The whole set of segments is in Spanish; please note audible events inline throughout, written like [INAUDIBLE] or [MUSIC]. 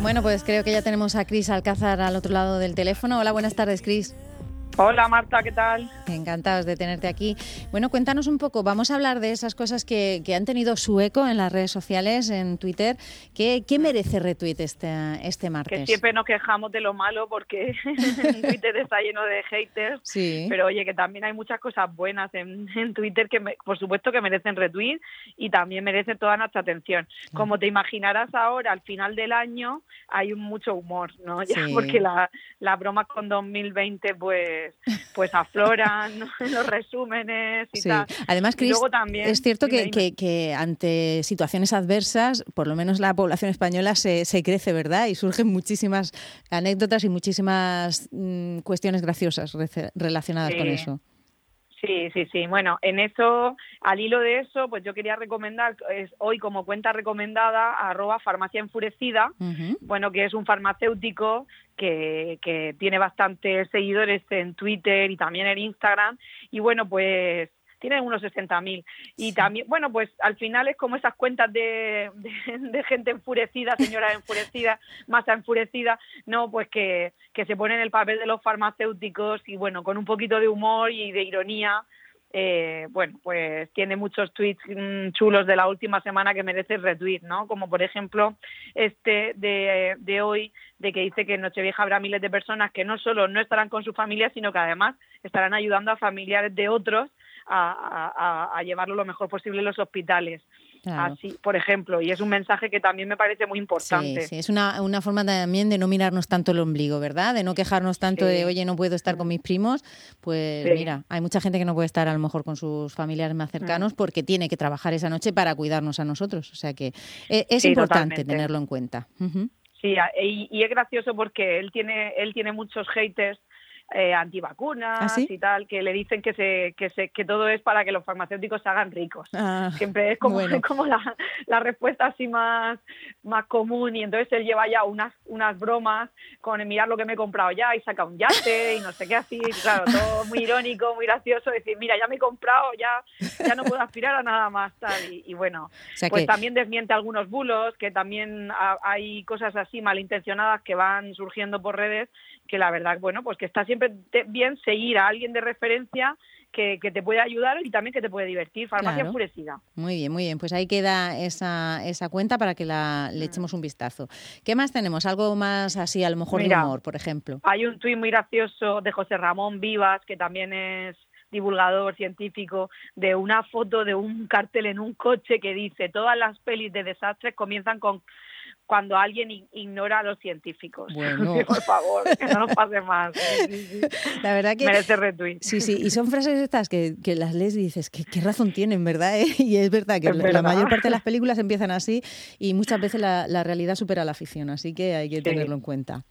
Bueno, pues creo que ya tenemos a Cris Alcázar al otro lado del teléfono. Hola, buenas tardes, Cris. Hola Marta, ¿qué tal? Encantados de tenerte aquí. Bueno, cuéntanos un poco, vamos a hablar de esas cosas que, han tenido su eco en las redes sociales, en Twitter. ¿Qué, merece retweet este, este martes? Que siempre nos quejamos de lo malo porque [LAUGHS] Twitter está lleno de haters, sí. pero oye, que también hay muchas cosas buenas en, Twitter que por supuesto que merecen retweet y también merecen toda nuestra atención. Como te imaginarás ahora, al final del año hay mucho humor, ¿no? [LAUGHS] Ya, Porque la, la broma con 2020 pues pues, pues afloran [LAUGHS] los resúmenes y tal. Además, Cris, es cierto que, que, ante situaciones adversas, por lo menos la población española se, se crece, ¿verdad? Y surgen muchísimas anécdotas y muchísimas mm, cuestiones graciosas relacionadas con eso. Sí, sí, sí. Bueno, en eso, al hilo de eso, pues yo quería recomendar es, hoy como cuenta recomendada arroba farmacia enfurecida, bueno, que es un farmacéutico que, que tiene bastantes seguidores en Twitter y también en Instagram. Y bueno, pues tiene unos 60.000. Y también, bueno, pues al final es como esas cuentas de, de, gente enfurecida, señora enfurecida, masa enfurecida, no, pues que, que se pone en el papel de los farmacéuticos y bueno, con un poquito de humor y de ironía, eh, bueno, pues tiene muchos tweets mm, chulos de la última semana que merece retweet, ¿no? Como por ejemplo este de, de hoy, de que dice que en Nochevieja habrá miles de personas que no solo no estarán con su familia, sino que además estarán ayudando a familiares de otros a, llevarlo lo mejor posible en los hospitales. Así, por ejemplo, y es un mensaje que también me parece muy importante. Sí, es una, una, forma también de no mirarnos tanto el ombligo, ¿verdad? De no quejarnos tanto de, oye, no puedo estar con mis primos. Pues mira, hay mucha gente que no puede estar a lo mejor con sus familiares más cercanos mm. porque tiene que trabajar esa noche para cuidarnos a nosotros. O sea que e, es, importante tenerlo en cuenta. Sí, y, y, es gracioso porque él tiene, él tiene muchos haters eh, antivacunas ¿Ah, y tal, que le dicen que se, que se, que todo es para que los farmacéuticos se hagan ricos. Ah, Siempre es como, [LAUGHS] como la, la, respuesta así más, más común. Y entonces él lleva ya unas, unas bromas con mirar lo que me he comprado ya y saca un yate y no sé qué así, claro, todo muy irónico, muy gracioso, decir, mira, ya me he comprado, ya, ya no puedo aspirar a nada más tal. Y, bueno, pues también desmiente algunos bulos, que también hay cosas así malintencionadas que van surgiendo por redes que la verdad, bueno, pues que está siempre bien seguir a alguien de referencia que, te puede ayudar y también que te puede divertir. Farmacia enfurecida. Muy bien, muy bien. Pues ahí queda esa, esa cuenta para que la, le mm. echemos un vistazo. ¿Qué más tenemos? Algo más así, a lo mejor de humor, por ejemplo. Hay un tuit muy gracioso de José Ramón Vivas, que también es divulgador científico, de una foto de un cartel en un coche que dice todas las pelis de desastres comienzan con cuando alguien ignora a los científicos. Bueno. [LAUGHS] por favor, que no nos pase más. [LAUGHS] La verdad que... Merece retweet. Sí, sí, y son frases estas que, que las lees y dices, ¿qué, qué razón tienen, verdad? ¿Eh? [LAUGHS] Y es verdad que la, mayor parte de las películas empiezan así y muchas veces la, la realidad supera la ficción, así que hay que tenerlo en cuenta.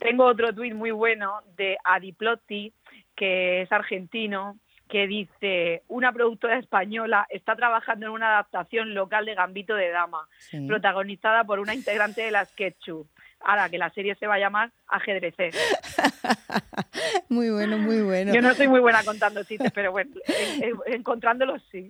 Tengo otro tuit muy bueno de Adiplotti, que es argentino, que dice una productora española está trabajando en una adaptación local de Gambito de Dama, protagonizada por una integrante de la Sketchup. Ahora que la serie se va a llamar Ajedrecer. [LAUGHS] muy bueno, muy bueno. Yo no soy muy buena contando chistes, pero bueno, encontrándolos sí.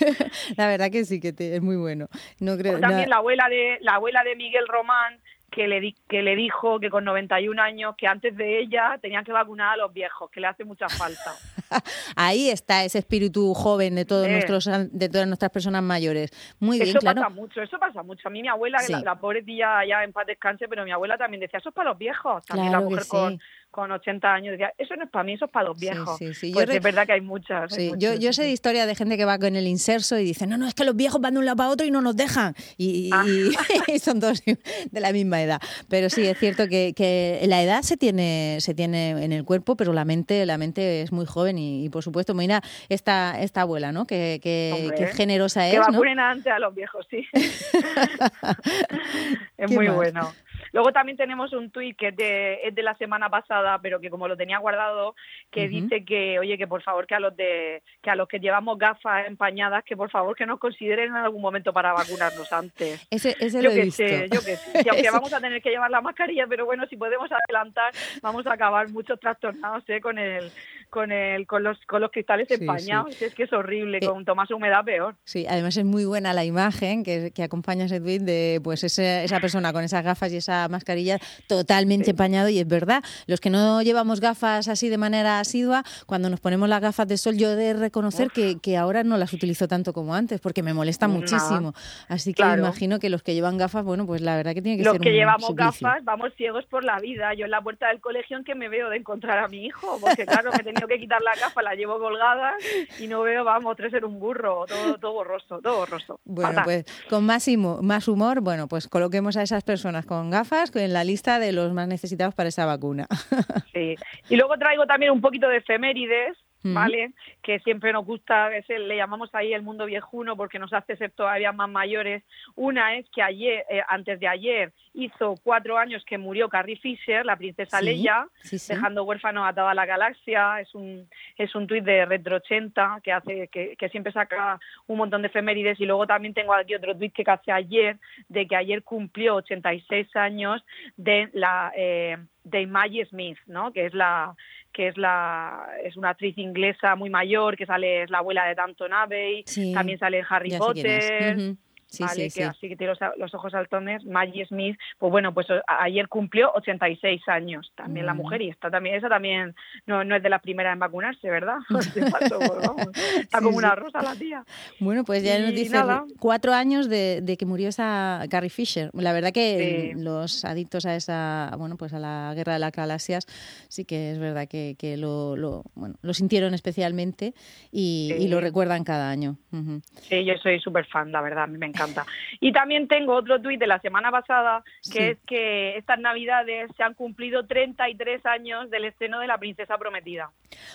[LAUGHS] La verdad que sí, que es muy bueno. No creo, también la abuela de la abuela de Miguel Román que le, que le dijo que con 91 años, que antes de ella tenían que vacunar a los viejos, que le hace mucha falta. [LAUGHS] [LAUGHS] Ahí está ese espíritu joven de todos nuestros de todas nuestras personas mayores. Muy bien, eso claro. pasa mucho, eso pasa mucho. A mí mi abuela, la, pobre tía ya en paz descanse, pero mi abuela también decía, eso es para los viejos. También la mujer con con 80 años, decía, eso no es para mí, eso es para los viejos. Pues es verdad que hay muchas. yo, yo sé de historia de gente que va con el inserso y dice, no, no, es que los viejos van de un lado para otro y no nos dejan. Y, ah. [LAUGHS] son todos de la misma edad. Pero sí, es cierto que, que, la edad se tiene, se tiene en el cuerpo, pero la mente, la mente es muy joven y, por supuesto, mira esta, esta abuela, ¿no? Que, que, generosa es. Que vacunen antes a los viejos, sí. [LAUGHS] es muy bueno. Luego también tenemos un tuit que es de, es de la semana pasada, pero que como lo tenía guardado, que dice que, oye, que por favor que a los de que a los que llevamos gafas empañadas, que por favor que nos consideren en algún momento para vacunarnos antes. Ese, ese yo que sé, yo que sé. Y [LAUGHS] aunque vamos a tener que llevar la mascarilla, pero bueno, si podemos adelantar, vamos a acabar muchos trastornados ¿eh? con el con el con los con los cristales empañados. Es que es horrible eh, con más humedad peor. sí además es muy buena la imagen que, que acompaña ese tweet de pues ese, esa persona con esas gafas y esa mascarilla totalmente empañado y es verdad. Los que no llevamos gafas así de manera asidua cuando nos ponemos las gafas de sol yo he de reconocer que, que, ahora no las utilizo tanto como antes porque me molesta muchísimo. Así que imagino que los que llevan gafas bueno pues la verdad que tiene que ser los que llevamos gafas vamos ciegos por la vida. Yo en la puerta del colegio en que me veo de encontrar a mi hijo porque claro me [LAUGHS] tenía que quitar la gafa, la llevo colgada y no veo, vamos, tres en un burro, todo, todo borroso, todo borroso. Bueno, pues con más, más humor, bueno, pues coloquemos a esas personas con gafas en la lista de los más necesitados para esa vacuna. [LAUGHS] Sí, y luego traigo también un poquito de efemérides, ¿vale? Que siempre nos gusta, le llamamos ahí el mundo viejuno porque nos hace ser todavía más mayores. Una es que ayer, eh, antes de ayer, hizo cuatro años que murió Carrie Fisher, la princesa Leia, dejando huérfano a toda la galaxia. Es un, es un tuit de Retro 80 que hace, que, que, siempre saca un montón de efemérides. Y luego también tengo aquí otro tuit que hace ayer, de que ayer cumplió 86 años de la eh, de Maggie Smith, ¿no? Que es la que es la es una actriz inglesa muy mayor que sale es la abuela de Danton Abbey también sale en Harry Potter Sí, sí, que así que tiene los, ojos altones, Maggie Smith, pues bueno, pues ayer cumplió 86 años también la mm. mujer y está también, esa también no, no es de las primeras en vacunarse, ¿verdad? [LAUGHS] [LAUGHS] Pues está como una rosa la tía. Bueno, pues ya nos dice cuatro años de, que murió esa Carrie Fisher. La verdad que los adictos a esa, bueno, pues a la guerra de las galaxias, sí que es verdad que, que lo, lo, bueno, lo sintieron especialmente y, lo recuerdan cada año. Sí, yo soy súper fan, la verdad, a mí me encanta y también tengo otro tuit de la semana pasada, que es que estas navidades se han cumplido 33 años del estreno de La Princesa Prometida.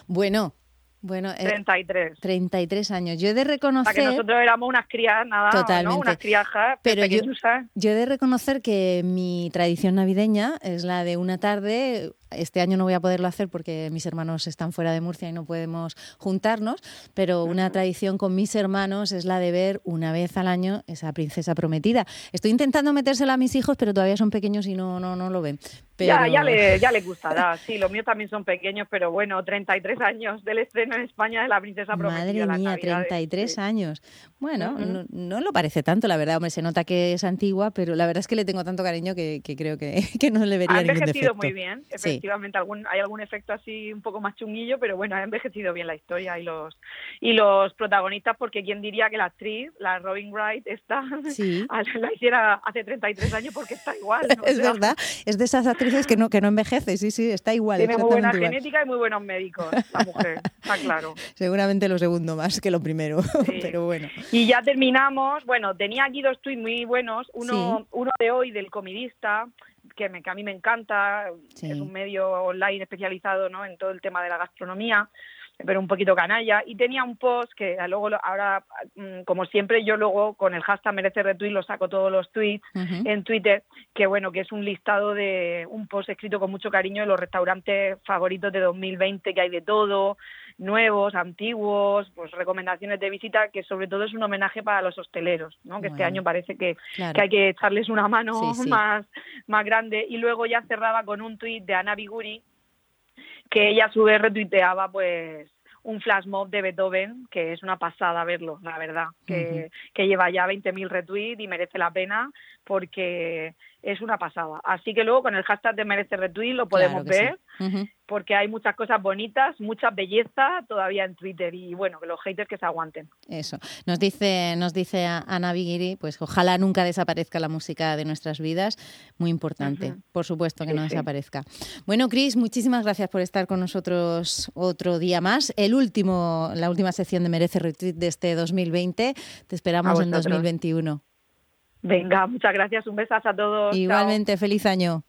Bueno, bueno, 33. Eh, 33 años. Yo he de reconocer. que nosotros éramos unas crías, nada, totalmente. unas crías, pero yo, yo he de reconocer que mi tradición navideña es la de una tarde este año no voy a poderlo hacer porque mis hermanos están fuera de Murcia y no podemos juntarnos, pero una tradición con mis hermanos es la de ver una vez al año esa princesa prometida. Estoy intentando metérsela a mis hijos, pero todavía son pequeños y no, no, no lo ven. Ya, ya, le, ya le gustará, sí, los míos también son pequeños, pero bueno, 33 años del estreno en España de La Princesa Prometida. Madre mía, 33 años. Bueno, no, lo parece tanto, la verdad, hombre, se nota que es antigua, pero la verdad es que le tengo tanto cariño que, creo que, [LAUGHS] que, no le vería ha ningún defecto. muy bien, efectivamente, algún, hay algún efecto así un poco más chunguillo, pero bueno, ha envejecido bien la historia y los y los protagonistas, porque quién diría que la actriz, la Robin Wright, está, [LAUGHS] la hiciera hace 33 años porque está igual. [LAUGHS] es verdad, es de esas actrices es que no, que no envejece, sí, sí, está igual. Tiene muy buena genética y muy buenos médicos, la mujer, está claro. [LAUGHS] Seguramente lo segundo más que lo primero, pero bueno. Y ya terminamos, bueno, tenía aquí dos tweets muy buenos, uno, uno de hoy del comidista, que, me, que a mí me encanta, es un medio online especializado ¿no? en todo el tema de la gastronomía, pero un poquito canalla, y tenía un post que luego, ahora, mm, como siempre, yo luego con el hashtag merece retweet lo saco todos los tweets en Twitter, que bueno, que es un listado de un post escrito con mucho cariño de los restaurantes favoritos de 2020, que hay de todo, nuevos, antiguos, pues recomendaciones de visita, que sobre todo es un homenaje para los hosteleros, ¿no? que este año parece que, que, hay que echarles una mano [LAUGHS] Más, más grande. Y luego ya cerraba con un tuit de Ana Biguri, que ella a su vez retuiteaba pues un flash mob de Beethoven, que es una pasada verlo, la verdad, que, que lleva ya 20.000 retweets y merece la pena porque es una pasada. Así que luego con el hashtag de merece retweet lo podemos ver, porque hay muchas cosas bonitas, mucha belleza todavía en Twitter y bueno, que los haters que se aguanten. Eso. Nos dice, nos dice Ana Bigiri, pues ojalá nunca desaparezca la música de nuestras vidas, muy importante, por supuesto que no desaparezca. Bueno, Cris, muchísimas gracias por estar con nosotros otro día más. El último, la última sección de Merece Retweet de este 2020. Te esperamos en 2021. Venga, muchas gracias. Un besazo a todos. Igualmente, feliz año.